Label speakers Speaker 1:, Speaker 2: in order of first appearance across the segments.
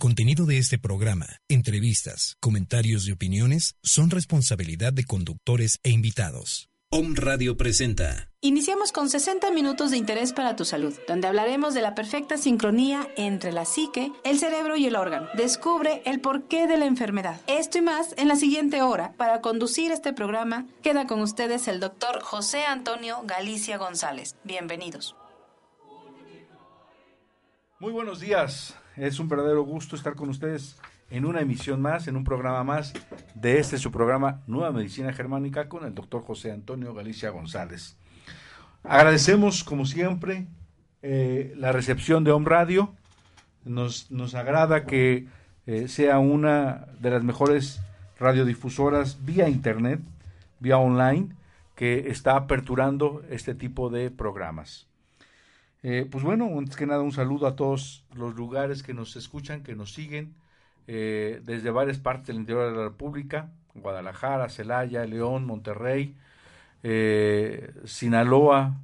Speaker 1: contenido de este programa, entrevistas, comentarios y opiniones son responsabilidad de conductores e invitados. Om Radio presenta.
Speaker 2: Iniciamos con 60 minutos de interés para tu salud, donde hablaremos de la perfecta sincronía entre la psique, el cerebro y el órgano. Descubre el porqué de la enfermedad. Esto y más en la siguiente hora. Para conducir este programa, queda con ustedes el doctor José Antonio Galicia González. Bienvenidos.
Speaker 3: Muy buenos días. Es un verdadero gusto estar con ustedes en una emisión más, en un programa más de este su programa Nueva Medicina Germánica con el doctor José Antonio Galicia González. Agradecemos, como siempre, eh, la recepción de Home Radio. Nos, nos agrada que eh, sea una de las mejores radiodifusoras vía internet, vía online, que está aperturando este tipo de programas. Eh, pues bueno, antes que nada un saludo a todos los lugares que nos escuchan, que nos siguen, eh, desde varias partes del interior de la República, Guadalajara, Celaya, León, Monterrey, eh, Sinaloa,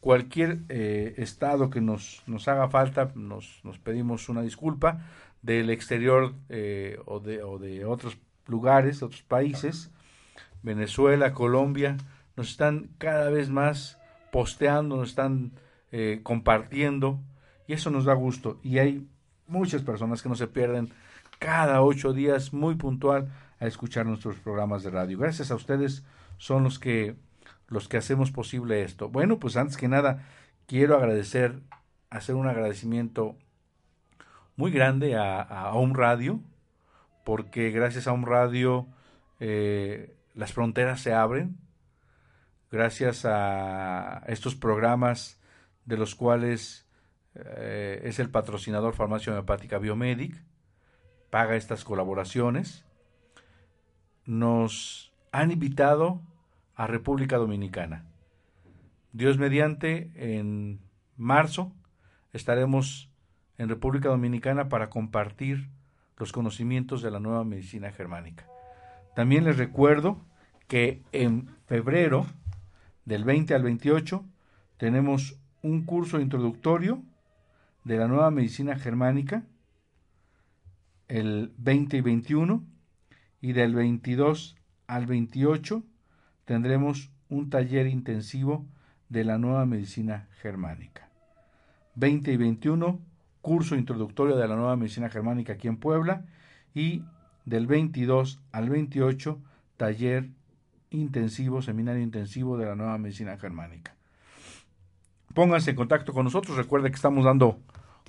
Speaker 3: cualquier estado que nos, nos haga falta, nos, nos, pedimos una disculpa, del exterior o, de, o de otros lugares, otros países, Venezuela, Colombia, nos están cada vez más posteando, nos están eh, compartiendo y eso nos da gusto. Y hay muchas personas que no se pierden cada ocho días muy puntual a escuchar nuestros programas de radio. Gracias a ustedes son los que los que hacemos posible esto. Bueno, pues antes que nada quiero agradecer, hacer un agradecimiento muy grande a, a Home Radio, porque gracias a Home Radio eh, las fronteras se abren, gracias a estos programas de los cuales eh, es el patrocinador Farmacia Homeopática Biomedic, paga estas colaboraciones, nos han invitado a República Dominicana. Dios mediante, en marzo estaremos en República Dominicana para compartir los conocimientos de la nueva medicina germánica. También les recuerdo que en febrero del 20 al 28 tenemos un curso introductorio de la nueva medicina germánica el 20 y 21 y del 22 al 28 tendremos un taller intensivo de la nueva medicina germánica. 20 y 21 curso introductorio de la nueva medicina germánica aquí en Puebla y del 22 al 28 taller intensivo, seminario intensivo de la nueva medicina germánica pónganse en contacto con nosotros. Recuerden que estamos dando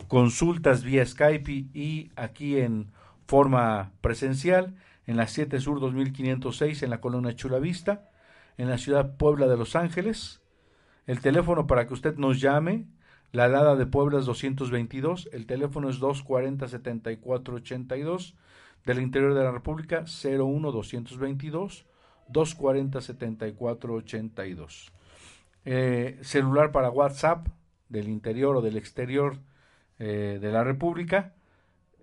Speaker 3: consultas vía Skype y, aquí en forma presencial en la 7 Sur 2506 en la colonia Chula Vista, en la ciudad Puebla de Los Ángeles. El teléfono para que usted nos llame, la alada de Puebla es 222, el teléfono es 240-7482, del interior de la República 01 222 240 7482 eh, celular para WhatsApp del interior o del exterior eh, de la República.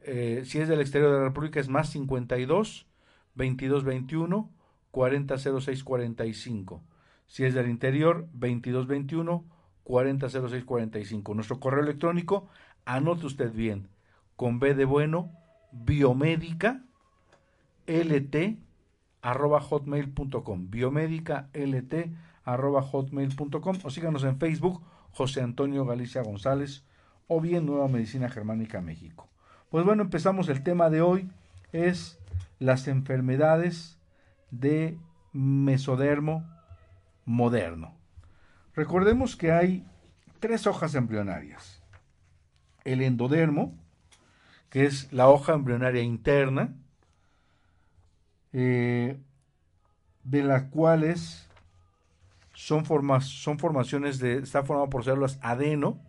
Speaker 3: Eh, si es del exterior de la República es más 52 22 21 40 06 45. Si es del interior 22 21 40 06 45. Nuestro correo electrónico, anote usted bien, con B de bueno, biomédica lt arroba hotmail.com biomédica lt arroba hotmail.com o síganos en Facebook José Antonio Galicia González o bien Nueva Medicina Germánica México. Pues bueno, empezamos el tema de hoy, es las enfermedades de mesodermo moderno. Recordemos que hay tres hojas embrionarias. El endodermo, que es la hoja embrionaria interna, eh, de las cuales son, formas, son formaciones de, está formado por células adeno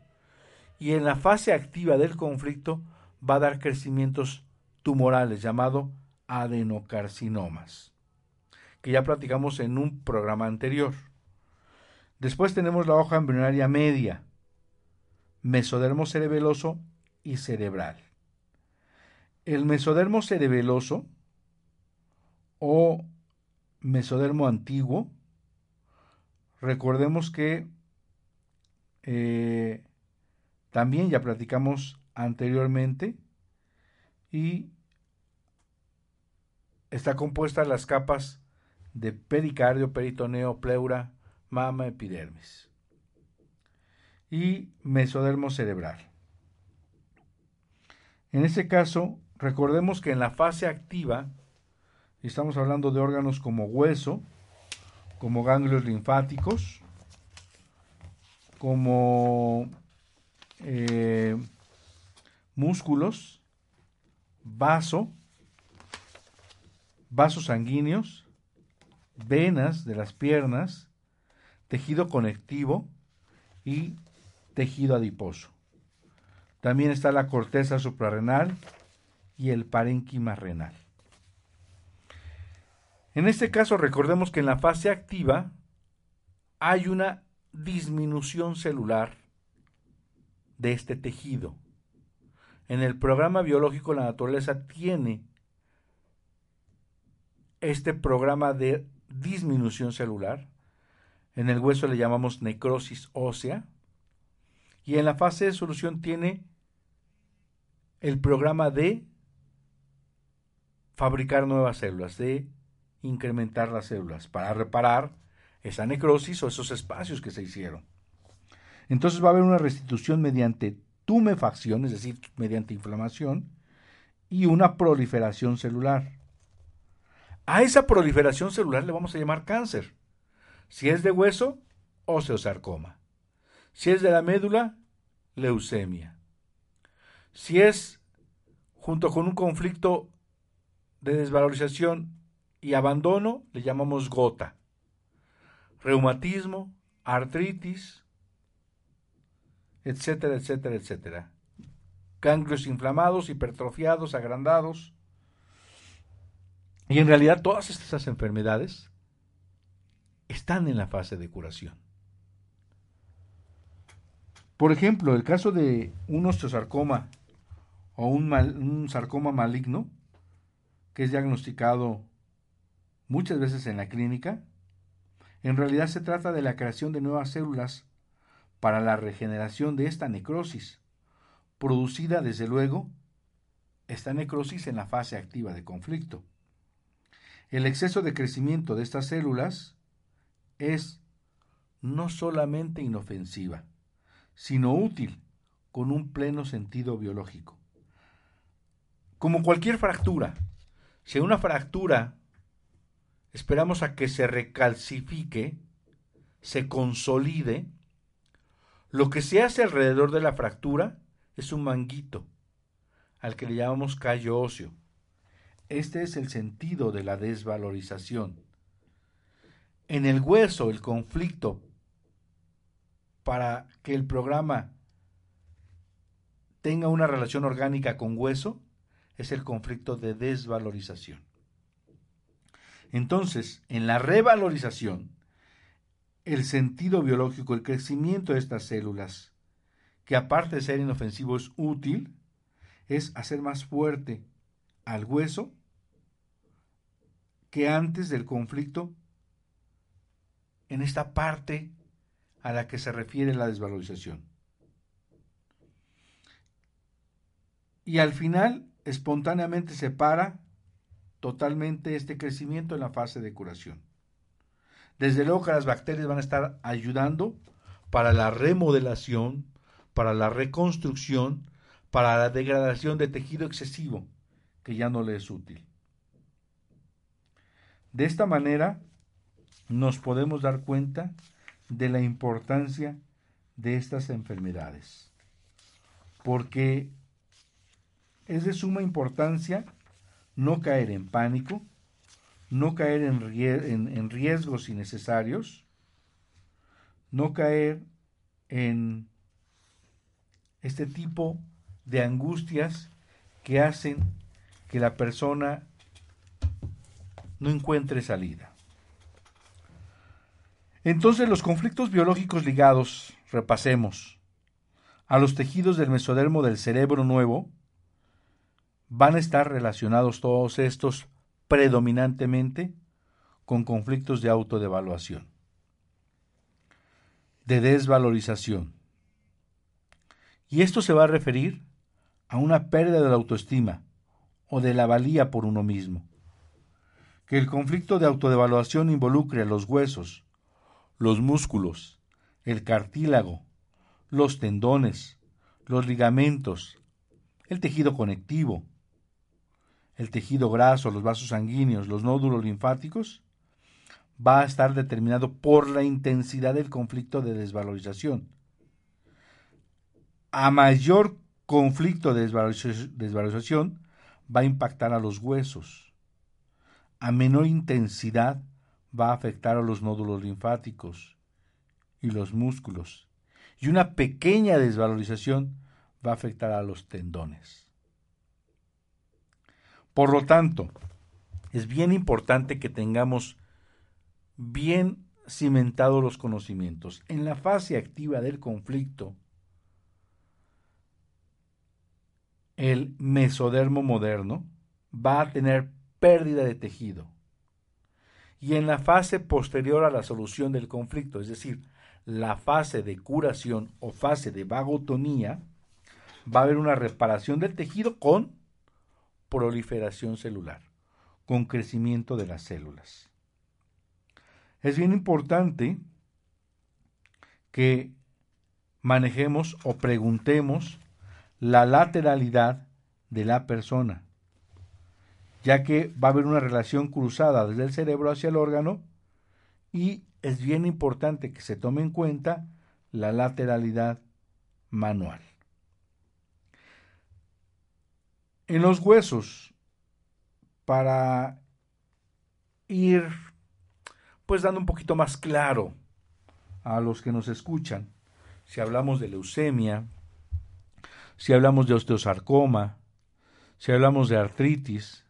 Speaker 3: y en la fase activa del conflicto va a dar crecimientos tumorales llamado adenocarcinomas, que ya platicamos en un programa anterior. Después tenemos la hoja embrionaria media, mesodermo cerebeloso y cerebral. El mesodermo cerebeloso o mesodermo antiguo, recordemos que eh, también ya platicamos anteriormente y está compuesta las capas de pericardio, peritoneo, pleura, mama, epidermis y mesodermo cerebral. En este caso, recordemos que en la fase activa, estamos hablando de órganos como hueso, como ganglios linfáticos, como eh, músculos, vaso, vasos sanguíneos, venas de las piernas, tejido conectivo y tejido adiposo. También está la corteza suprarrenal y el parénquima renal. En este caso recordemos que en la fase activa hay una disminución celular de este tejido. En el programa biológico la naturaleza tiene este programa de disminución celular. En el hueso le llamamos necrosis ósea. Y en la fase de solución tiene el programa de fabricar nuevas células, de incrementar las células para reparar esa necrosis o esos espacios que se hicieron. Entonces va a haber una restitución mediante tumefacción, es decir, mediante inflamación, y una proliferación celular. A esa proliferación celular le vamos a llamar cáncer. Si es de hueso, osteosarcoma. Si es de la médula, leucemia. Si es junto con un conflicto de desvalorización y abandono, le llamamos gota. Reumatismo, artritis, etcétera, etcétera, etcétera. Ganglios inflamados, hipertrofiados, agrandados. Y en realidad todas estas enfermedades están en la fase de curación. Por ejemplo, el caso de un osteosarcoma o un, un, sarcoma maligno, que es diagnosticado muchas veces en la clínica, en realidad se trata de la creación de nuevas células para la regeneración de esta necrosis, producida desde luego esta necrosis en la fase activa de conflicto. El exceso de crecimiento de estas células es no solamente inofensiva, sino útil con un pleno sentido biológico. Como cualquier fractura, si una fractura esperamos a que se recalcifique, se consolide, lo que se hace alrededor de la fractura es un manguito, al que le llamamos callo óseo. Este es el sentido de la desvalorización. En el hueso, el conflicto para que el programa tenga una relación orgánica con hueso es el conflicto de desvalorización. Entonces, en la revalorización, el sentido biológico, el crecimiento de estas células, que aparte de ser inofensivo es útil, es hacer más fuerte al hueso que antes del conflicto en esta parte a la que se refiere la desvalorización. Y al final, espontáneamente se para totalmente este crecimiento en la fase de curación. Desde luego que las bacterias van a estar ayudando para la remodelación, para la reconstrucción, para la degradación de tejido excesivo que ya no le es útil. De esta manera nos podemos dar cuenta de la importancia de estas enfermedades, porque es de suma importancia no caer en pánico, no caer en, riesgos innecesarios, no caer en este tipo de angustias que hacen que la persona no encuentre salida. Entonces los conflictos biológicos ligados, repasemos, a los tejidos del mesodermo del cerebro nuevo, van a estar relacionados todos estos predominantemente con conflictos de autodevaluación, de desvalorización. Y esto se va a referir a una pérdida de la autoestima o de la valía por uno mismo. Que el conflicto de autodevaluación involucre a los huesos, los músculos, el cartílago, los tendones, los ligamentos, el tejido conectivo, el tejido graso, los vasos sanguíneos, los nódulos linfáticos, va a estar determinado por la intensidad del conflicto de desvalorización. A mayor conflicto de desvalorización va a impactar a los huesos. A menor intensidad va a afectar a los nódulos linfáticos y los músculos. Y una pequeña desvalorización va a afectar a los tendones. Por lo tanto, es bien importante que tengamos bien cimentados los conocimientos. En la fase activa del conflicto, el mesodermo moderno va a tener pérdida de tejido. Y en la fase posterior a la solución del conflicto, es decir, la fase de curación o fase de vagotonía, va a haber una reparación del tejido con proliferación celular, con crecimiento de las células. Es bien importante que manejemos o preguntemos la lateralidad de la persona, ya que va a haber una relación cruzada desde el cerebro hacia el órgano y es bien importante que se tome en cuenta la lateralidad manual. En los huesos, para ir pues dando un poquito más claro a los que nos escuchan, si hablamos de leucemia, si hablamos de osteosarcoma, si hablamos de artritis,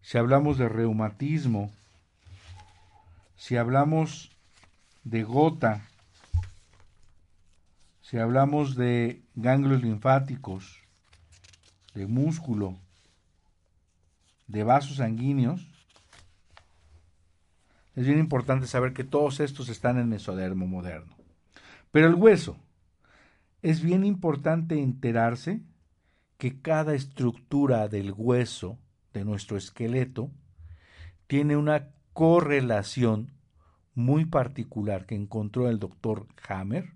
Speaker 3: si hablamos de reumatismo, si hablamos de gota, si hablamos de ganglios linfáticos, de músculo, de vasos sanguíneos, es bien importante saber que todos estos están en mesodermo moderno. Pero el hueso, es bien importante enterarse que cada estructura del hueso de nuestro esqueleto tiene una correlación muy particular que encontró el doctor Hammer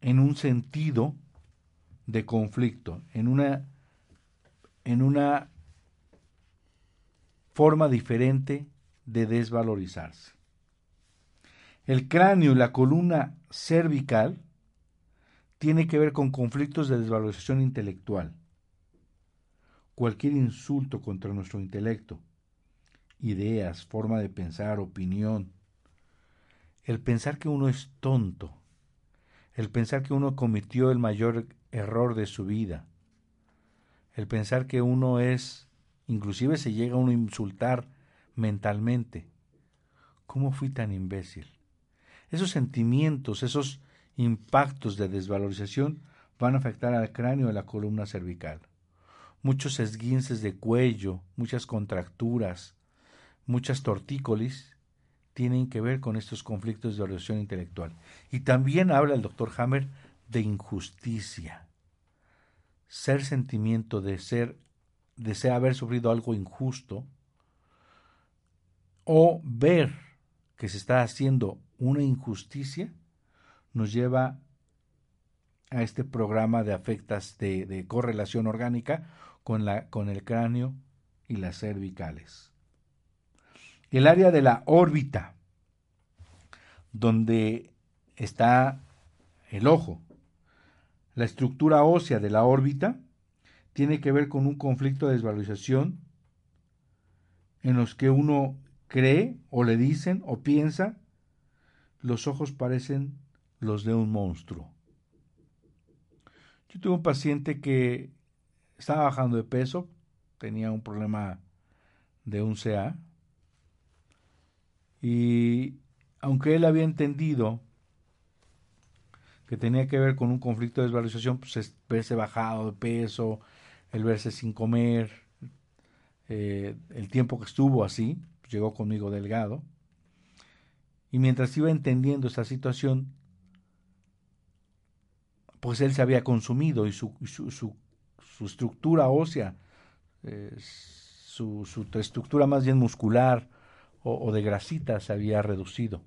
Speaker 3: en un sentido de conflicto, en una, en una forma diferente de desvalorizarse. El cráneo y la columna cervical tiene que ver con conflictos de desvalorización intelectual. Cualquier insulto contra nuestro intelecto, ideas, forma de pensar, opinión, el pensar que uno es tonto, el pensar que uno cometió el mayor error de su vida, el pensar que uno es, inclusive se llega a uno a insultar mentalmente. ¿Cómo fui tan imbécil? Esos sentimientos, esos impactos de desvalorización van a afectar al cráneo de la columna cervical. Muchos esguinces de cuello, muchas contracturas, muchas tortícolis tienen que ver con estos conflictos de orientación intelectual. Y también habla el doctor Hammer de injusticia. Ser sentimiento de ser, de haber sufrido algo injusto, o ver que se está haciendo una injusticia nos lleva a este programa de afectas de, correlación orgánica con, la, con el cráneo y las cervicales. El área de la órbita, donde está el ojo, la estructura ósea de la órbita, tiene que ver con un conflicto de desvalorización en los que uno cree o le dicen o piensa los ojos parecen los de un monstruo. Yo tuve un paciente que estaba bajando de peso, tenía un problema de un CA, y aunque él había entendido que tenía que ver con un conflicto de desvalorización, pues verse bajado de peso, el verse sin comer, eh, el tiempo que estuvo así, pues llegó conmigo delgado, y mientras iba entendiendo esa situación, pues él se había consumido y su, su, su, estructura ósea, eh, su, su, estructura más bien muscular o, o de grasita se había reducido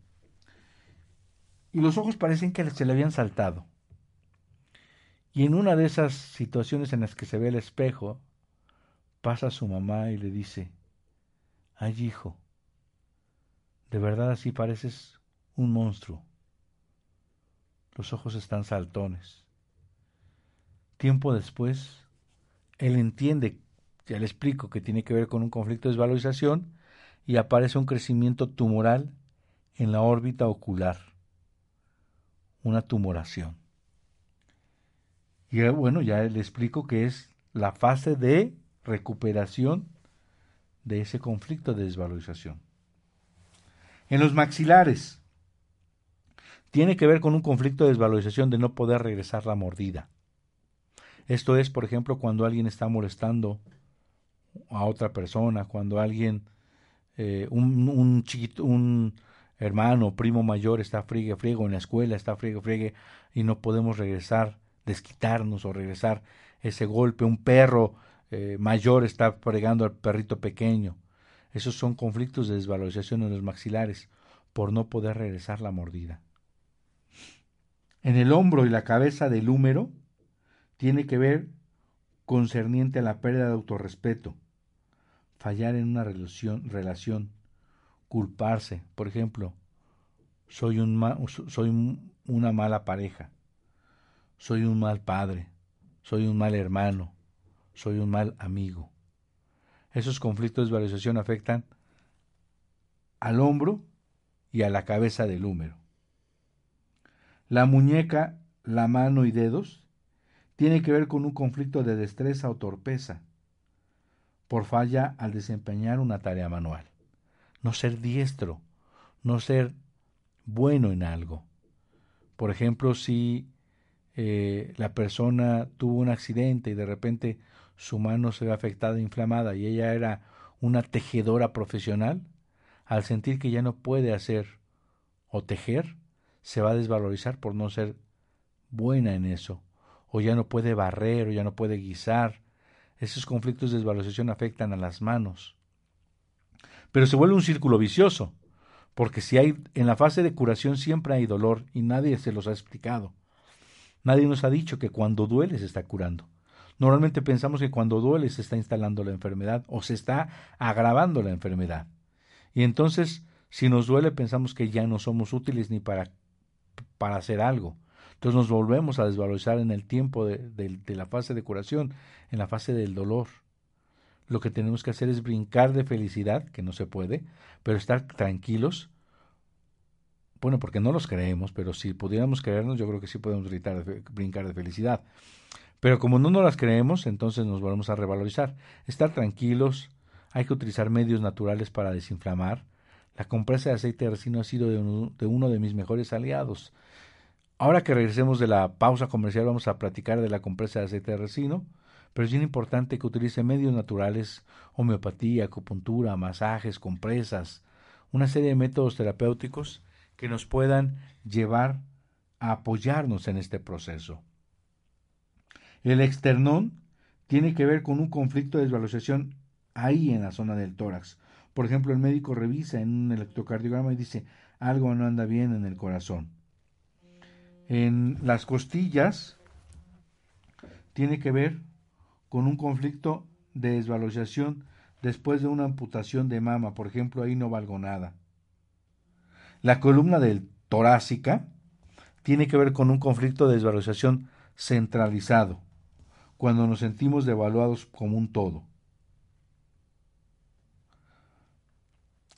Speaker 3: y los ojos parecen que se le habían saltado. Y en una de esas situaciones en las que se ve el espejo, pasa su mamá y le dice, ay hijo, de verdad así pareces un monstruo. Los ojos están saltones. Tiempo después, él entiende, ya le explico, que tiene que ver con un conflicto de desvalorización y aparece un crecimiento tumoral en la órbita ocular una tumoración. Y eh, bueno, ya le explico que es la fase de recuperación de ese conflicto de desvalorización. En los maxilares, tiene que ver con un conflicto de desvalorización de no poder regresar la mordida. Esto es, por ejemplo, cuando alguien está molestando a otra persona, cuando alguien, eh, un, un, chiquito, un hermano, primo mayor está friegue, friego, en la escuela está friegue, friegue, y no podemos regresar, desquitarnos o regresar ese golpe. Un perro eh, mayor está fregando al perrito pequeño. Esos son conflictos de desvalorización en los maxilares por no poder regresar la mordida. En el hombro y la cabeza del húmero tiene que ver concerniente a la pérdida de autorrespeto, fallar en una relación, relación culparse. Por ejemplo, soy, un soy una mala pareja, soy un mal padre, soy un mal hermano, soy un mal amigo. Esos conflictos de valorización afectan al hombro y a la cabeza del húmero. La muñeca, la mano y dedos tiene que ver con un conflicto de destreza o torpeza por falla al desempeñar una tarea manual no ser diestro, no ser bueno en algo. Por ejemplo, si eh, la persona tuvo un accidente y de repente su mano se ve afectada, inflamada, y ella era una tejedora profesional, al sentir que ya no puede hacer o tejer, se va a desvalorizar por no ser buena en eso, o ya no puede barrer, o ya no puede guisar. Esos conflictos de desvalorización afectan a las manos. Pero se vuelve un círculo vicioso, porque si hay en la fase de curación siempre hay dolor y nadie se los ha explicado. Nadie nos ha dicho que cuando duele se está curando. Normalmente pensamos que cuando duele se está instalando la enfermedad o se está agravando la enfermedad. Y entonces, si nos duele, pensamos que ya no somos útiles ni para, para hacer algo. Entonces nos volvemos a desvalorizar en el tiempo de, de la fase de curación, en la fase del dolor lo que tenemos que hacer es brincar de felicidad, que no se puede, pero estar tranquilos. Bueno, porque no los creemos, pero si pudiéramos creernos, yo creo que sí podemos gritar, brincar de felicidad. Pero como no nos las creemos, entonces nos volvemos a revalorizar. Estar tranquilos, hay que utilizar medios naturales para desinflamar. La compresa de aceite de resino ha sido de uno, de uno de mis mejores aliados. Ahora que regresemos de la pausa comercial, vamos a platicar de la compresa de aceite de resino pero es bien importante que utilice medios naturales, homeopatía, acupuntura, masajes, compresas, una serie de métodos terapéuticos que nos puedan llevar a apoyarnos en este proceso. El externón tiene que ver con un conflicto de desvalorización ahí en la zona del tórax. Por ejemplo, el médico revisa en un electrocardiograma y dice algo no anda bien en el corazón. En las costillas tiene que ver con un conflicto de desvalorización después de una amputación de mama, por ejemplo, ahí no valgo nada. La columna del torácica tiene que ver con un conflicto de desvalorización centralizado, cuando nos sentimos devaluados como un todo.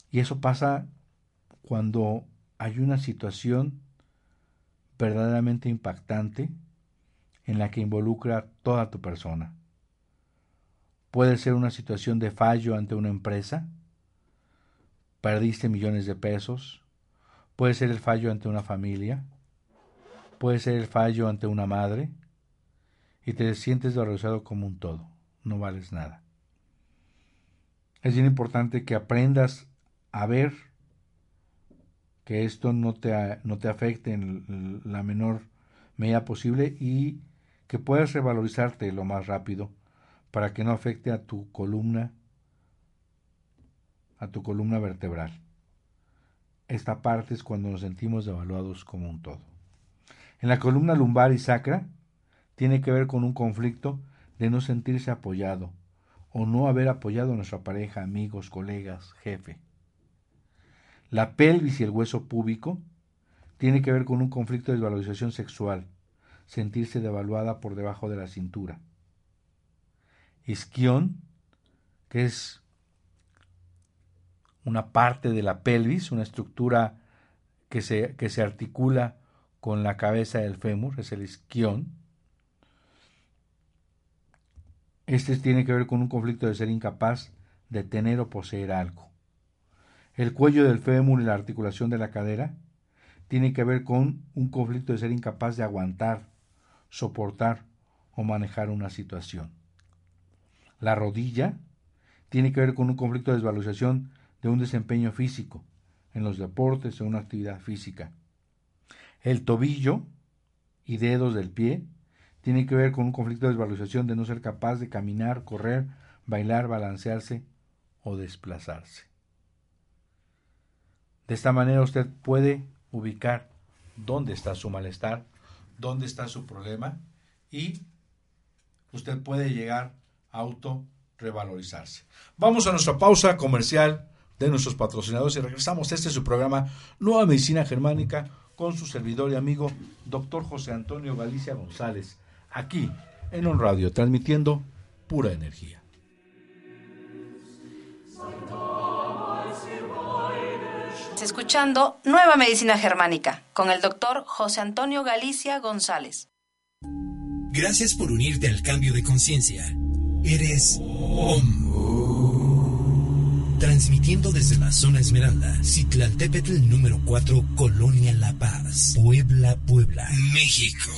Speaker 3: Y eso pasa cuando hay una situación verdaderamente impactante en la que involucra toda tu persona Puede ser una situación de fallo ante una empresa. Perdiste millones de pesos. Puede ser el fallo ante una familia. Puede ser el fallo ante una madre. Y te sientes valorizado como un todo. No vales nada. Es bien importante que aprendas a ver que esto no te, no te afecte en la menor medida posible y que puedas revalorizarte lo más rápido para que no afecte a tu columna a tu columna vertebral. Esta parte es cuando nos sentimos devaluados como un todo. En la columna lumbar y sacra tiene que ver con un conflicto de no sentirse apoyado o no haber apoyado a nuestra pareja, amigos, colegas, jefe. La pelvis y el hueso púbico tiene que ver con un conflicto de desvalorización sexual, sentirse devaluada por debajo de la cintura. Isquión, que es una parte de la pelvis, una estructura que se, que se articula con la cabeza del fémur, es el isquión. Este tiene que ver con un conflicto de ser incapaz de tener o poseer algo. El cuello del fémur y la articulación de la cadera tiene que ver con un conflicto de ser incapaz de aguantar, soportar o manejar una situación. La rodilla tiene que ver con un conflicto de desvalorización de un desempeño físico en los deportes o una actividad física. El tobillo y dedos del pie tiene que ver con un conflicto de desvalorización de no ser capaz de caminar, correr, bailar, balancearse o desplazarse. De esta manera usted puede ubicar dónde está su malestar, dónde está su problema y usted puede llegar auto revalorizarse. Vamos a nuestra pausa comercial de nuestros patrocinadores y regresamos. Este es su programa Nueva Medicina Germánica con su servidor y amigo doctor José Antonio Galicia González, aquí en un radio, transmitiendo pura energía.
Speaker 2: escuchando Nueva Medicina Germánica con el doctor José Antonio Galicia González.
Speaker 1: Gracias por unirte al cambio de conciencia. Eres OM. Transmitiendo desde la zona Esmeralda, Citlaltépetl número 4, Colonia La Paz, Puebla, Puebla, México.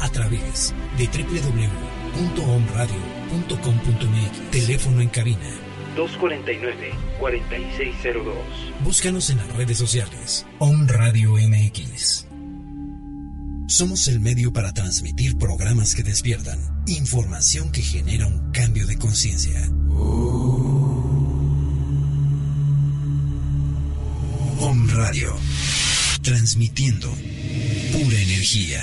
Speaker 1: A través de www.omradio.com.mx. Teléfono en cabina
Speaker 4: 249-4602.
Speaker 1: Búscanos en las redes sociales. On Radio MX. Somos el medio para transmitir programas que despiertan, información que genera un cambio de conciencia. Om Radio. Transmitiendo pura energía.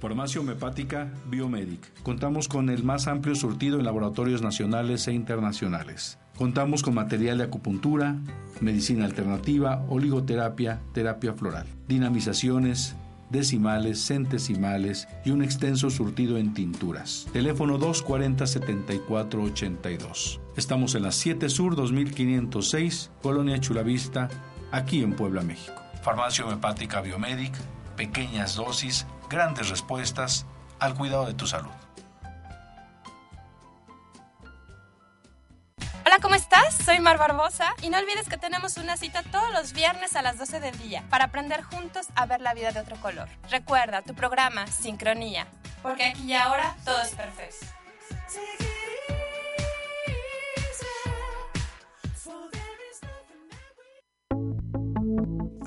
Speaker 3: Farmacia Homeopática Biomedic. Contamos con el más amplio surtido en laboratorios nacionales e internacionales. Contamos con material de acupuntura, medicina alternativa, oligoterapia, terapia floral, dinamizaciones, decimales, centesimales y un extenso surtido en tinturas. Teléfono 240-7482. Estamos en la 7 Sur 2506, Colonia Chulavista, aquí en Puebla, México. Farmacia Homeopática Biomedic, pequeñas dosis, grandes respuestas al cuidado de tu salud.
Speaker 5: Hola, ¿cómo estás? Soy Mar Barbosa y no olvides que tenemos una cita todos los viernes a las 12 del día para aprender juntos a ver la vida de otro color. Recuerda tu programa Sincronía, porque aquí y ahora todo es perfecto.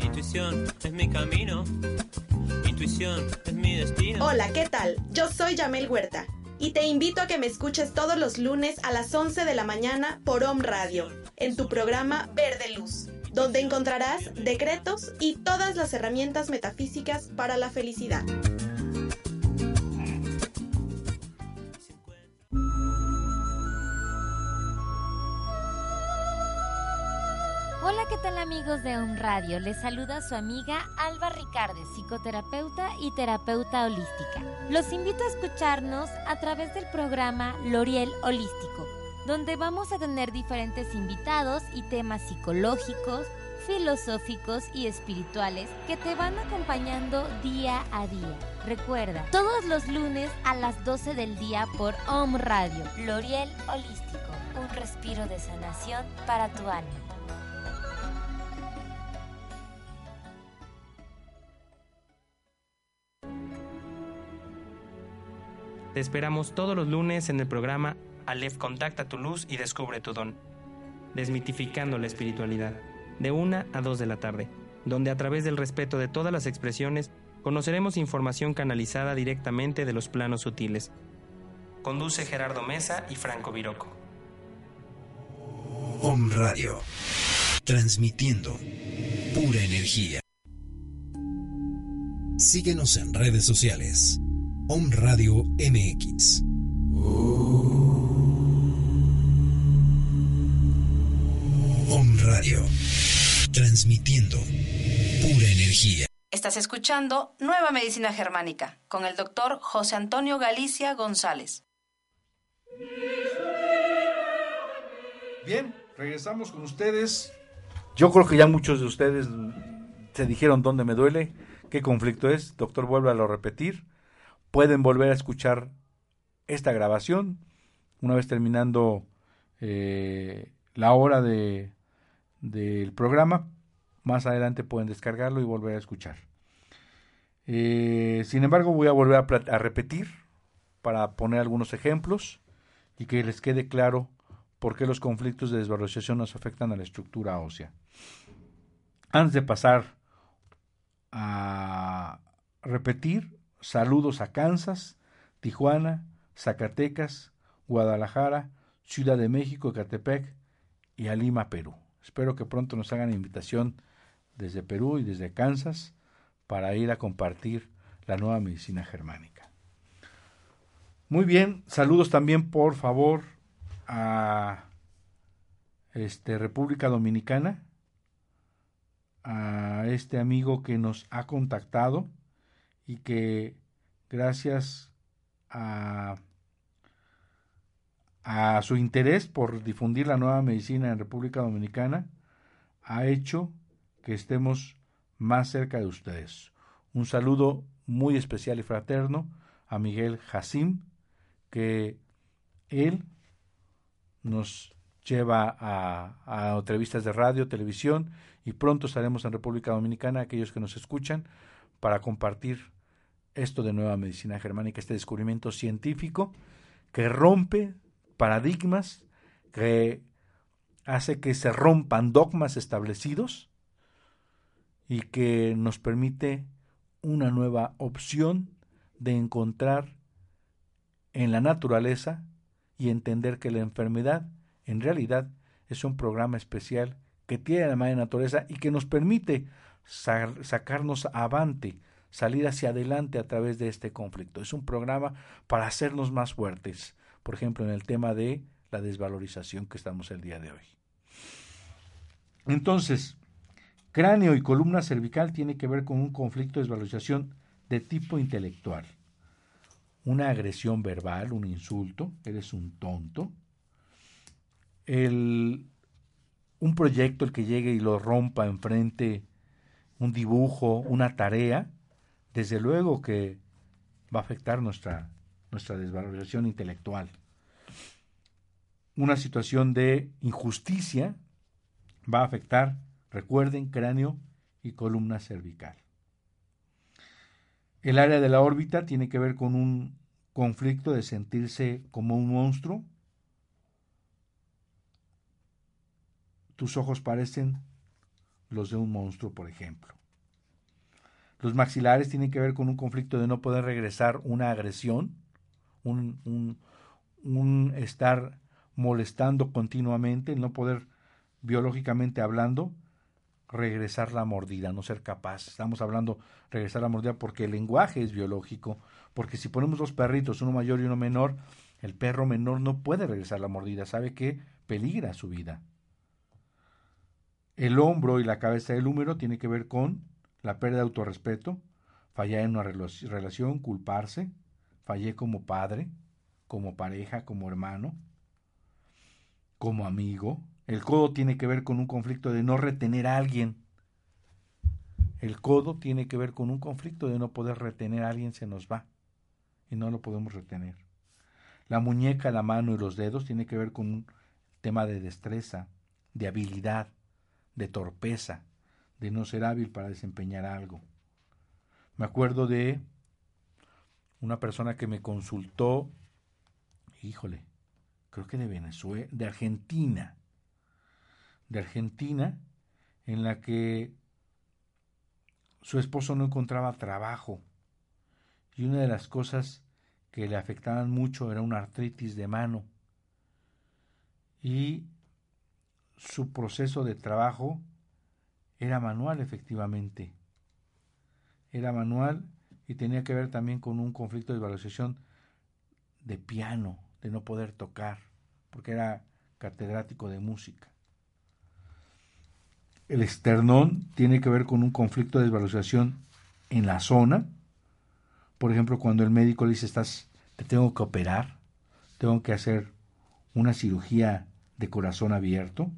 Speaker 6: Intuición es mi camino. Intuición es mi destino.
Speaker 7: Hola, ¿qué tal? Yo soy Yamel Huerta y te invito a que me escuches todos los lunes a las 11 de la mañana por Om Radio, en tu programa Verde Luz donde encontrarás decretos y todas las herramientas metafísicas para la felicidad.
Speaker 4: De Home Radio? Les saluda su amiga Alba Ricarde, psicoterapeuta y terapeuta holística. Los invito a escucharnos a través del programa L'Oriel Holístico, donde vamos a tener diferentes invitados y temas psicológicos, filosóficos y espirituales que te van acompañando día a día. Recuerda, todos los lunes a las 12 del día por Home Radio, L'Oriel Holístico, un respiro de sanación para tu alma.
Speaker 8: Te esperamos todos los lunes en el programa Aleph Contacta tu luz y descubre tu don. Desmitificando la espiritualidad, de una a dos de la tarde, donde a través del respeto de todas las expresiones conoceremos información canalizada directamente de los planos sutiles. Conduce Gerardo Mesa y Franco Viroco.
Speaker 1: Om Radio. Transmitiendo pura energía. Síguenos en redes sociales. Om Radio MX. Om Radio. Transmitiendo pura energía.
Speaker 2: Estás escuchando Nueva Medicina Germánica con el doctor José Antonio Galicia González.
Speaker 3: Bien, regresamos con ustedes. Yo creo que ya muchos de ustedes se dijeron dónde me duele, qué conflicto es. Doctor, vuelve a repetir. Pueden volver a escuchar esta grabación una vez terminando eh, la hora de del programa. Más adelante pueden descargarlo y volver a escuchar. Eh, sin embargo, voy a volver a, a repetir para poner algunos ejemplos y que les quede claro por qué los conflictos de desvalorización nos afectan a la estructura ósea. Antes de pasar a repetir, saludos a Kansas, Tijuana, Zacatecas, Guadalajara, Ciudad de México, Ecatepec y a Lima, Perú. Espero que pronto nos hagan invitación desde Perú y desde Kansas para ir a compartir la nueva medicina germánica. Muy bien, saludos también por favor a este, República Dominicana, a este amigo que nos ha contactado y que gracias a, a su interés por difundir la nueva medicina en República Dominicana ha hecho que estemos más cerca de ustedes. Un saludo muy especial y fraterno a Miguel Jacim, que él nos lleva a, a, entrevistas de radio, televisión y pronto estaremos en República Dominicana, aquellos que nos escuchan, para compartir esto de nueva medicina germánica, este descubrimiento científico que rompe paradigmas, que hace que se rompan dogmas establecidos y que nos permite una nueva opción de encontrar en la naturaleza y entender que la enfermedad en realidad es un programa especial que tiene la madre naturaleza y que nos permite sacarnos avante, salir hacia adelante a través de este conflicto. Es un programa para hacernos más fuertes, por ejemplo, en el tema de la desvalorización que estamos el día de hoy. Entonces, cráneo y columna cervical tiene que ver con un conflicto de desvalorización de tipo intelectual. Una agresión verbal, un insulto, eres un tonto. El, un proyecto el que llegue y lo rompa enfrente, un dibujo, una tarea, desde luego que va a afectar nuestra, nuestra desvalorización intelectual. Una situación de injusticia va a afectar, recuerden, cráneo y columna cervical. El área de la órbita tiene que ver con un conflicto de sentirse como un monstruo. Tus ojos parecen los de un monstruo, por ejemplo. Los maxilares tienen que ver con un conflicto de no poder regresar una agresión, un, un, estar molestando continuamente, el no poder biológicamente hablando, regresar la mordida, no ser capaz. Estamos hablando regresar la mordida porque el lenguaje es biológico, porque si ponemos dos perritos, uno mayor y uno menor, el perro menor no puede regresar la mordida, sabe que peligra su vida. El hombro y la cabeza del húmero tiene que ver con la pérdida de autorrespeto, fallar en una relación, culparse, fallé como padre, como pareja, como hermano, como amigo. El codo tiene que ver con un conflicto de no retener a alguien. El codo tiene que ver con un conflicto de no poder retener a alguien, se nos va y no lo podemos retener. La muñeca, la mano y los dedos tiene que ver con un tema de destreza, de habilidad, de torpeza, de no ser hábil para desempeñar algo. Me acuerdo de una persona que me consultó, híjole, creo que de Venezuela, de Argentina, de Argentina, en la que su esposo no encontraba trabajo. Y una de las cosas que le afectaban mucho era una artritis de mano. Y su proceso de trabajo era manual efectivamente. Era manual y tenía que ver también con un conflicto de evaluación de piano, de no poder tocar, porque era catedrático de música. El esternón tiene que ver con un conflicto de desvalorización en la zona. Por ejemplo, cuando el médico le dice, estás, te tengo que operar, tengo que hacer una cirugía de corazón abierto,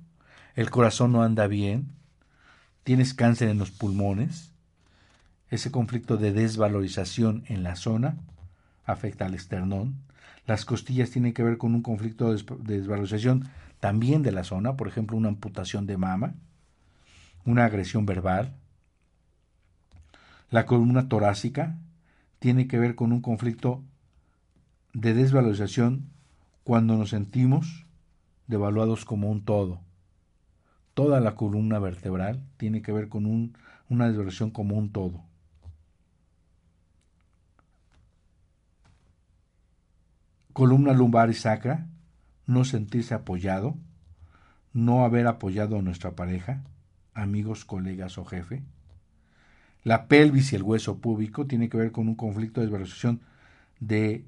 Speaker 3: el corazón no anda bien, tienes cáncer en los pulmones, ese conflicto de desvalorización en la zona afecta al esternón. Las costillas tienen que ver con un conflicto de desvalorización también de la zona, por ejemplo, una amputación de mama, una agresión verbal. La columna torácica tiene que ver con un conflicto de desvalorización cuando nos sentimos devaluados como un todo toda la columna vertebral tiene que ver con un, una desviación como un todo. Columna lumbar y sacra, no sentirse apoyado, no haber apoyado a nuestra pareja, amigos, colegas o jefe. La pelvis y el hueso púbico tiene que ver con un conflicto de desvalorización de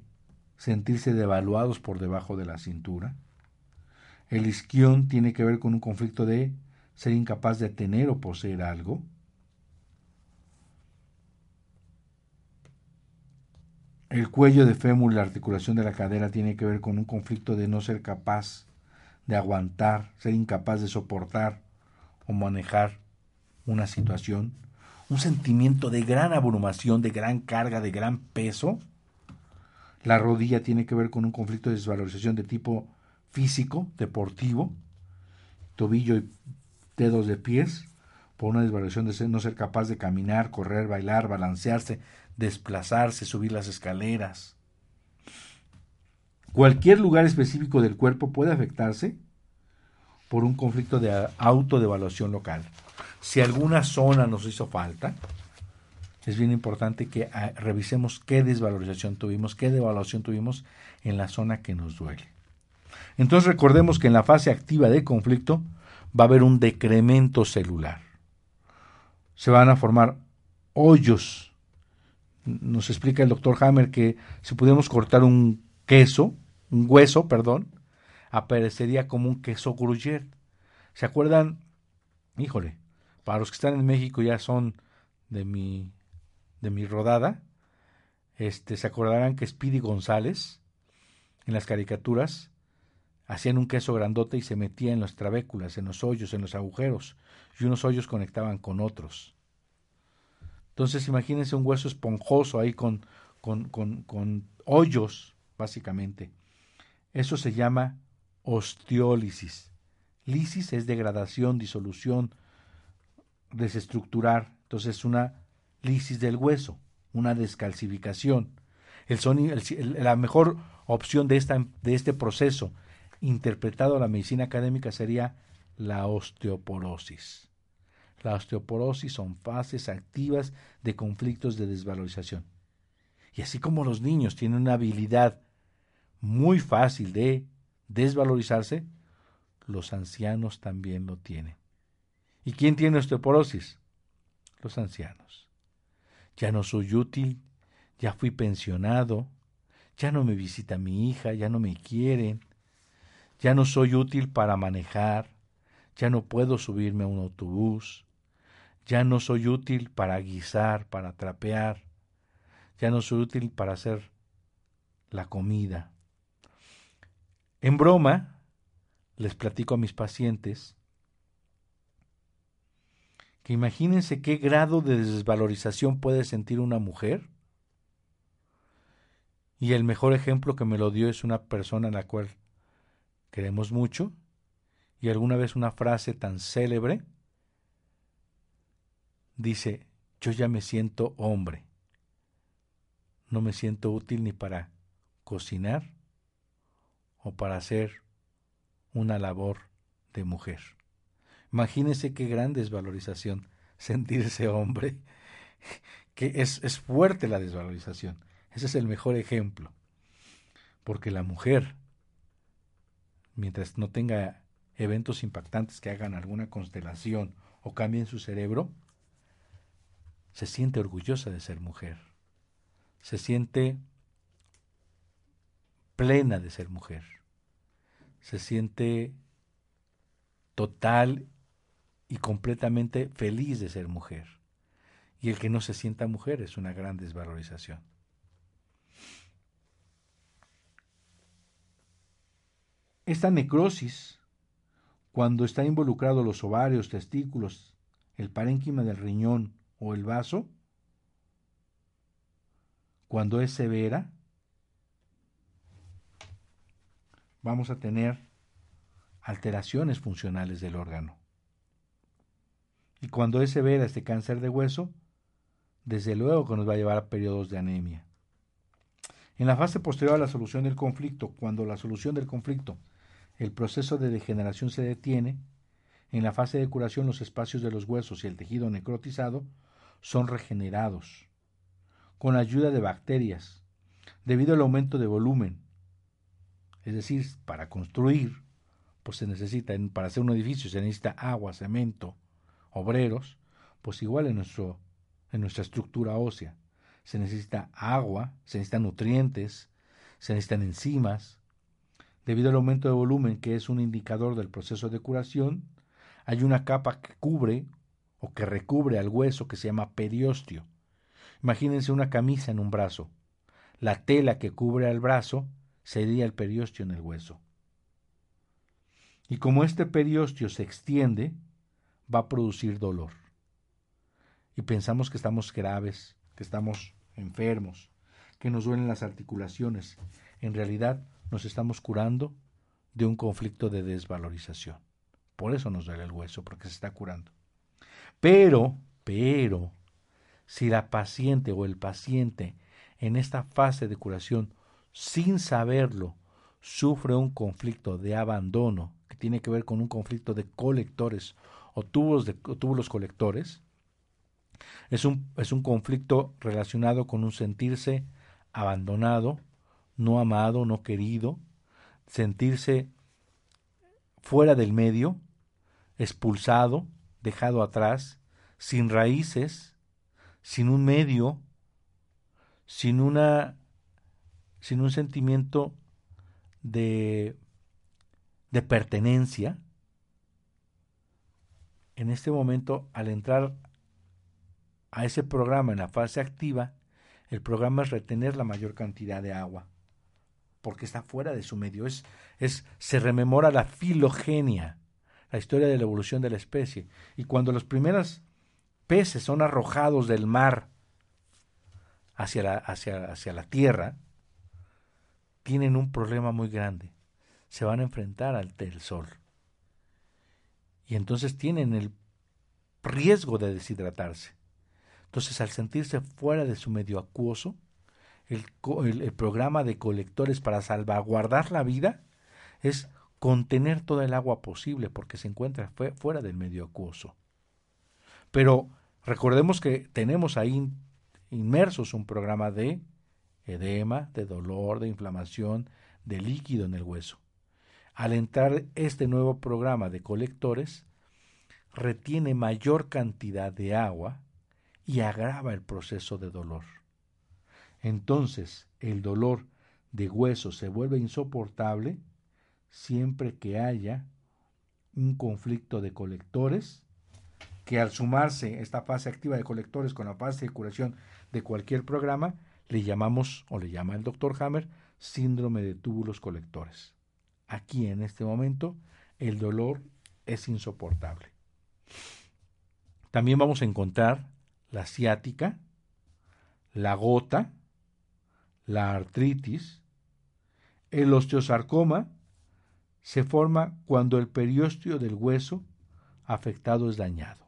Speaker 3: sentirse devaluados por debajo de la cintura. El isquión tiene que ver con un conflicto de ser incapaz de tener o poseer algo. El cuello de fémur y la articulación de la cadera tiene que ver con un conflicto de no ser capaz de aguantar, ser incapaz de soportar o manejar una situación, un sentimiento de gran abrumación, de gran carga, de gran peso. La rodilla tiene que ver con un conflicto de desvalorización de tipo físico, deportivo, tobillo y dedos de pies, por una desvaloración de no ser capaz de caminar, correr, bailar, balancearse, desplazarse, subir las escaleras. Cualquier lugar específico del cuerpo puede afectarse por un conflicto de autodevaluación local. Si alguna zona nos hizo falta, es bien importante que ah, revisemos qué desvalorización tuvimos, qué devaluación tuvimos en la zona que nos duele. Entonces recordemos que en la fase activa de conflicto va a haber un decremento celular. Se van a formar hoyos. Nos explica el doctor Hammer que si pudiéramos cortar un queso, un hueso, perdón, aparecería como un queso gruyere. ¿Se acuerdan? Híjole, para los que están en México ya son de mi de mi rodada. Este, se acordarán que Speedy González en las caricaturas hacían un queso grandote y se metía en las trabéculas, en los hoyos, en los agujeros, y unos hoyos conectaban con otros. Entonces imagínense un hueso esponjoso ahí con, con, con, con hoyos, básicamente. Eso se llama osteólisis. Lisis es degradación, disolución, desestructurar. Entonces es una lisis del hueso, una descalcificación. El, la mejor opción de, esta, de este proceso interpretado la medicina académica sería la osteoporosis. La osteoporosis son fases activas de conflictos de desvalorización. Y así como los niños tienen una habilidad muy fácil de desvalorizarse, los ancianos también lo tienen. ¿Y quién tiene osteoporosis? Los ancianos. Ya no soy útil, ya fui pensionado, ya no me visita mi hija, ya no me quieren, ya no soy útil para manejar, ya no puedo subirme a un autobús, ya no soy útil para guisar, para trapear, ya no soy útil para hacer la comida. En broma, les platico a mis pacientes que imagínense qué grado de desvalorización puede sentir una mujer. Y el mejor ejemplo que me lo dio es una persona a la cual queremos mucho y alguna vez una frase tan célebre dice, yo ya me siento hombre, no me siento útil ni para cocinar o para hacer una labor de mujer. Imagínense qué gran desvalorización sentirse hombre, que es, es fuerte la desvalorización. Ese es el mejor ejemplo. Porque la mujer, mientras no tenga eventos impactantes que hagan alguna constelación o cambien su cerebro, se siente orgullosa de ser mujer. Se siente plena de ser mujer. Se siente total y completamente feliz de ser mujer. Y el que no se sienta mujer es una gran desvalorización. Esta necrosis, cuando está involucrado los ovarios, testículos, el parénquima del riñón o el vaso, cuando es severa, vamos a tener alteraciones funcionales del órgano. Y cuando es severa este cáncer de hueso, desde luego que nos va a llevar a periodos de anemia. En la fase posterior a la solución del conflicto, cuando la solución del conflicto, el proceso de degeneración se detiene, en la fase de curación los espacios de los huesos y el tejido necrotizado son regenerados con ayuda de bacterias debido al aumento de volumen. Es decir, para construir, pues se necesita, para hacer un edificio se necesita agua, cemento, obreros, pues igual en, en nuestra estructura ósea. Se necesita agua, se necesitan nutrientes, se necesitan enzimas. Debido al aumento de volumen, que es un indicador del proceso de curación, hay una capa que cubre o que recubre al hueso que se llama periósteo. Imagínense una camisa en un brazo. La tela que cubre al brazo sería el periósteo en el hueso. Y como este periósteo se extiende, va a producir dolor. Y pensamos que estamos graves, que estamos enfermos, que nos duelen las articulaciones. En realidad nos estamos curando de un conflicto de desvalorización. Por eso nos duele el hueso, porque se está curando. Pero, pero, si la paciente o el paciente en esta fase de curación, sin saberlo, sufre un conflicto de abandono, que tiene que ver con un conflicto de colectores o, tubos de, colectores, es un, es un conflicto relacionado con un sentirse abandonado, no amado, no querido, sentirse fuera del medio, expulsado, dejado atrás, sin raíces, sin un medio, sin una sin un sentimiento de de pertenencia, en este momento, al entrar a ese programa en la fase activa, el programa es retener la mayor cantidad de agua, porque está fuera de su medio. Es, es, se rememora la filogenia, la historia de la evolución de la especie. Y cuando los primeros peces son arrojados del mar hacia la, hacia, hacia la tierra, tienen un problema muy grande. Se van a enfrentar al sol y entonces tienen el riesgo de deshidratarse. Entonces, al sentirse fuera de su medio acuoso, el, programa de colectores para salvaguardar la vida es contener toda el agua posible porque se encuentra fuera del medio acuoso. Pero recordemos que tenemos ahí inmersos un programa de edema, de dolor, de inflamación, de líquido en el hueso. Al entrar este nuevo programa de colectores, retiene mayor cantidad de agua y agrava el proceso de dolor. Entonces, el dolor de hueso se vuelve insoportable siempre que haya un conflicto de colectores que al sumarse esta fase activa de colectores con la fase de curación de cualquier programa, le llamamos, o le llama el doctor Hammer, síndrome de túbulos colectores. Aquí en este momento el dolor es insoportable. También vamos a encontrar la ciática, la gota, la artritis, el osteosarcoma se forma cuando el periósteo del hueso afectado es dañado.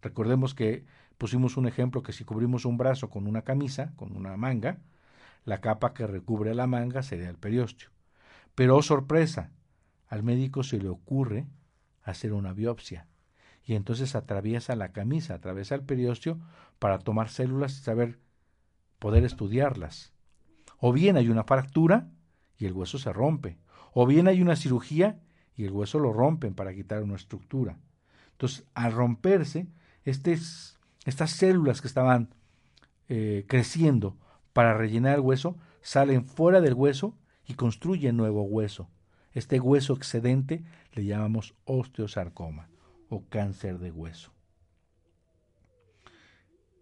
Speaker 3: Recordemos que pusimos un ejemplo que si cubrimos un brazo con una camisa, con una manga, la capa que recubre la manga sería el periósteo. Pero, oh sorpresa, al médico se le ocurre hacer una biopsia y entonces atraviesa la camisa, atraviesa el periósteo para tomar células y saber poder estudiarlas. O bien hay una fractura y el hueso se rompe, o bien hay una cirugía y el hueso lo rompen para quitar una estructura. Entonces, al romperse, estas células que estaban eh, creciendo para rellenar el hueso salen fuera del hueso y construyen nuevo hueso. Este hueso excedente le llamamos osteosarcoma o cáncer de hueso.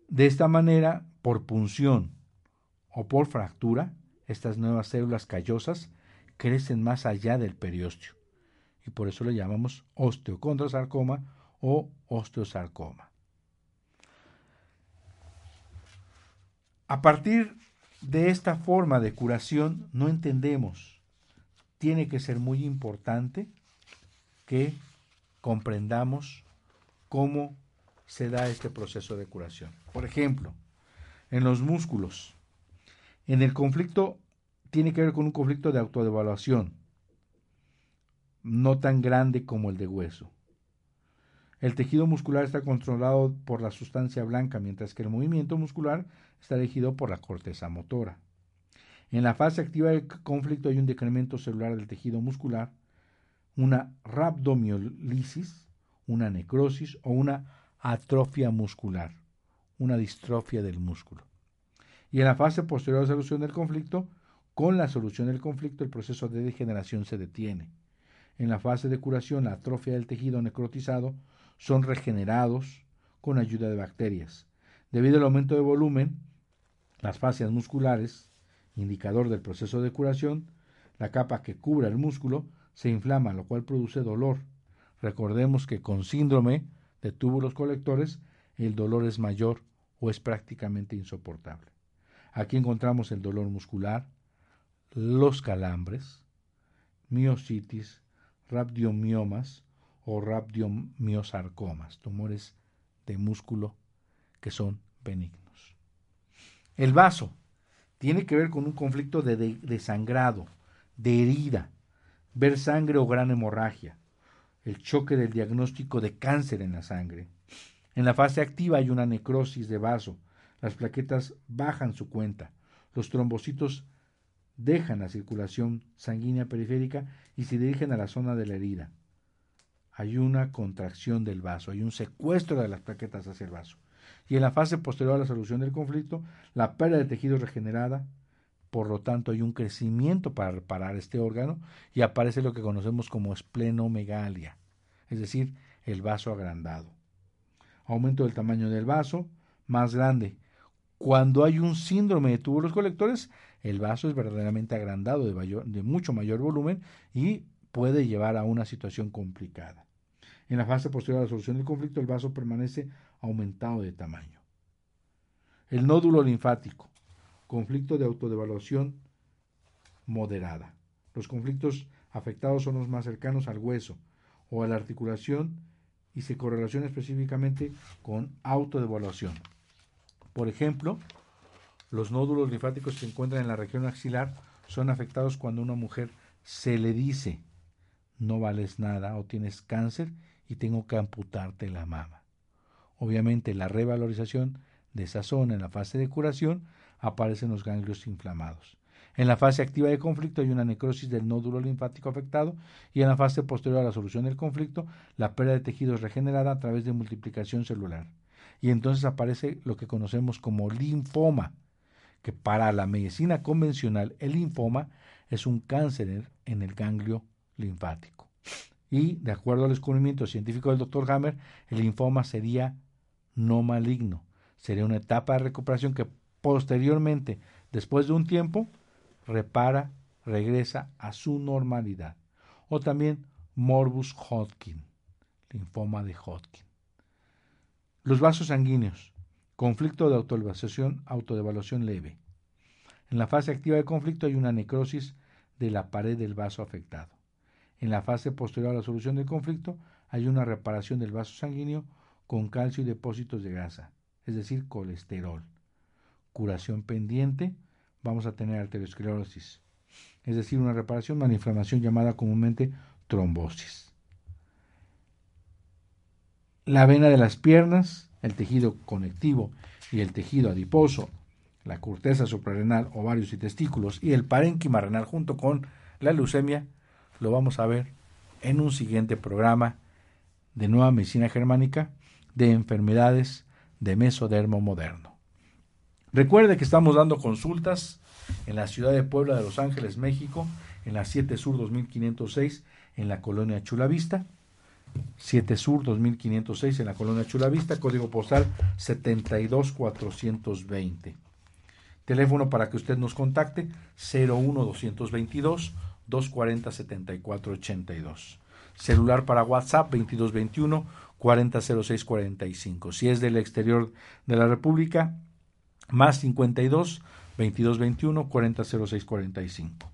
Speaker 3: De esta manera, por punción o por fractura, estas nuevas células callosas crecen más allá del periósteo y por eso le llamamos osteocondrosarcoma o osteosarcoma. A partir de esta forma de curación no entendemos. Tiene que ser muy importante que comprendamos cómo se da este proceso de curación. Por ejemplo, en los músculos. En el conflicto tiene que ver con un conflicto de autodevaluación, no tan grande como el de hueso. El tejido muscular está controlado por la sustancia blanca, mientras que el movimiento muscular está regido por la corteza motora. En la fase activa del conflicto hay un decremento celular del tejido muscular, una rhabdomiolisis, una necrosis o una atrofia muscular, una distrofia del músculo. Y en la fase posterior a la solución del conflicto, con la solución del conflicto el proceso de degeneración se detiene. En la fase de curación, la atrofia del tejido necrotizado son regenerados con ayuda de bacterias. Debido al aumento de volumen, las fascias musculares, indicador del proceso de curación, la capa que cubre el músculo, se inflama, lo cual produce dolor. Recordemos que con síndrome de túbulos colectores, el dolor es mayor o es prácticamente insoportable. Aquí encontramos el dolor muscular, los calambres, miocitis, rhabdomiomas, o rhabdomiosarcomas, tumores de músculo que son benignos. El vaso tiene que ver con un conflicto de, de, sangrado, de herida, ver sangre o gran hemorragia, el choque del diagnóstico de cáncer en la sangre. En la fase activa hay una necrosis de vaso, las plaquetas bajan su cuenta, los trombocitos dejan la circulación sanguínea periférica y se dirigen a la zona de la herida hay una contracción del vaso, hay un secuestro de las plaquetas hacia el vaso. Y en la fase posterior a la solución del conflicto, la pérdida de tejido regenerada, por lo tanto hay un crecimiento para reparar este órgano y aparece lo que conocemos como esplenomegalia, es decir, el vaso agrandado. Aumento del tamaño del vaso, más grande. Cuando hay un síndrome de túbulos colectores, el vaso es verdaderamente agrandado de, mucho mayor volumen y puede llevar a una situación complicada. En la fase posterior a la solución del conflicto, el vaso permanece aumentado de tamaño. El nódulo linfático, conflicto de autodevaluación moderada. Los conflictos afectados son los más cercanos al hueso o a la articulación y se correlaciona específicamente con autodevaluación. Por ejemplo, los nódulos linfáticos que se encuentran en la región axilar son afectados cuando a una mujer se le dice no vales nada o tienes cáncer y tengo que amputarte la mama. Obviamente la revalorización de esa zona en la fase de curación aparecen los ganglios inflamados. En la fase activa de conflicto hay una necrosis del nódulo linfático afectado y en la fase posterior a la solución del conflicto, la pérdida de tejido es regenerada a través de multiplicación celular. Y entonces aparece lo que conocemos como linfoma, que para la medicina convencional el linfoma es un cáncer en el ganglio linfático. Y de acuerdo al descubrimiento científico del doctor Hammer, el linfoma sería no maligno. Sería una etapa de recuperación que posteriormente, después de un tiempo, repara, regresa a su normalidad. O también morbus Hodgkin, linfoma de Hodgkin. Los vasos sanguíneos, conflicto de autoevaluación, autodevaluación leve. En la fase activa de conflicto hay una necrosis de la pared del vaso afectado. En la fase posterior a la solución del conflicto hay una reparación del vaso sanguíneo con calcio y depósitos de grasa, es decir, colesterol. Curación pendiente, vamos a tener arteriosclerosis, es decir, una reparación de una inflamación llamada comúnmente trombosis. La vena de las piernas, el tejido conectivo y el tejido adiposo, la corteza suprarrenal, ovarios y testículos y el parénquima renal junto con la leucemia, lo vamos a ver en un siguiente programa de Nueva Medicina Germánica de enfermedades de mesodermo moderno. Recuerde que estamos dando consultas en la ciudad de Puebla de Los Ángeles, México, en la 7 Sur 2506, en la colonia Chulavista. 7 Sur 2506 en la colonia Chulavista, código postal 72420. Teléfono para que usted nos contacte 01222 240 7482. Celular para WhatsApp 2221 400645. Si es del exterior de la República, más 52 2221 400645.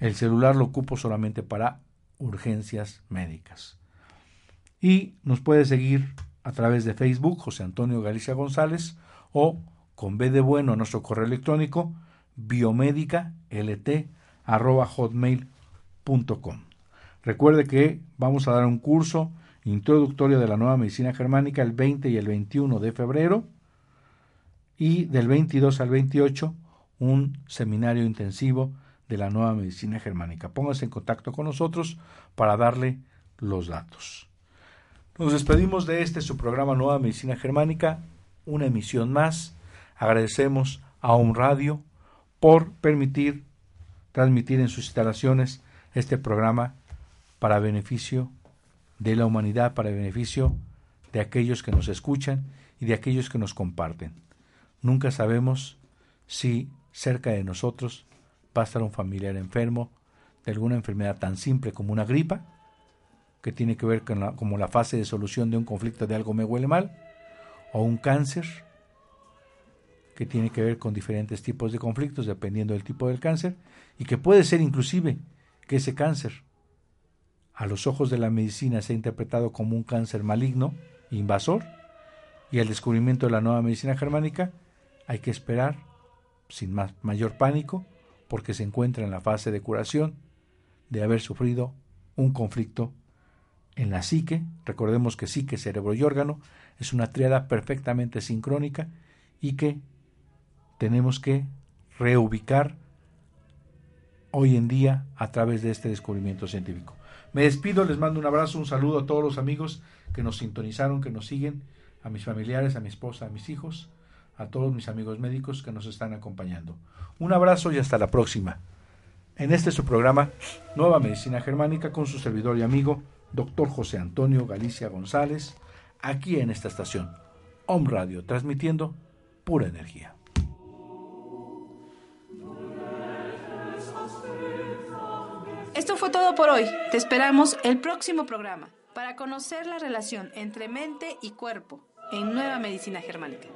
Speaker 3: El celular lo ocupo solamente para urgencias médicas. Y nos puede seguir a través de Facebook, José Antonio Galicia González, o con B de bueno nuestro correo electrónico, biomédica lt hotmail.com. Recuerde que vamos a dar un curso introductorio de la nueva medicina germánica el 20 y el 21 de febrero y del 22 al 28 un seminario intensivo de la nueva medicina germánica. Póngase en contacto con nosotros para darle los datos. Nos despedimos de este su programa Nueva Medicina Germánica, una emisión más. Agradecemos a un Radio por permitir transmitir en sus instalaciones este programa para beneficio de la humanidad, para beneficio de aquellos que nos escuchan y de aquellos que nos comparten. Nunca sabemos si cerca de nosotros va a estar un familiar enfermo de alguna enfermedad tan simple como una gripa, que tiene que ver con la, como la fase de solución de un conflicto de algo me huele mal, o un cáncer, que tiene que ver con diferentes tipos de conflictos dependiendo del tipo del cáncer, y que puede ser inclusive que ese cáncer a los ojos de la medicina se interpretado como un cáncer maligno, invasor, y el descubrimiento de la nueva medicina germánica hay que esperar sin más, mayor pánico porque se encuentra en la fase de curación de haber sufrido un conflicto en la psique. Recordemos que psique, cerebro y órgano es una triada perfectamente sincrónica y que tenemos que reubicar hoy en día a través de este descubrimiento científico. Me despido, les mando un abrazo, un saludo a todos los amigos que nos sintonizaron, que nos siguen, a mis familiares, a mi esposa, a mis hijos, a todos mis amigos médicos que nos están acompañando. Un abrazo y hasta la próxima. En este su programa, Nueva Medicina Germánica, con su servidor y amigo, doctor José Antonio Galicia González, aquí en esta estación, Home Radio, transmitiendo pura energía.
Speaker 2: Esto fue todo por hoy. Te esperamos el próximo programa para conocer la relación entre mente y cuerpo en Nueva Medicina Germánica.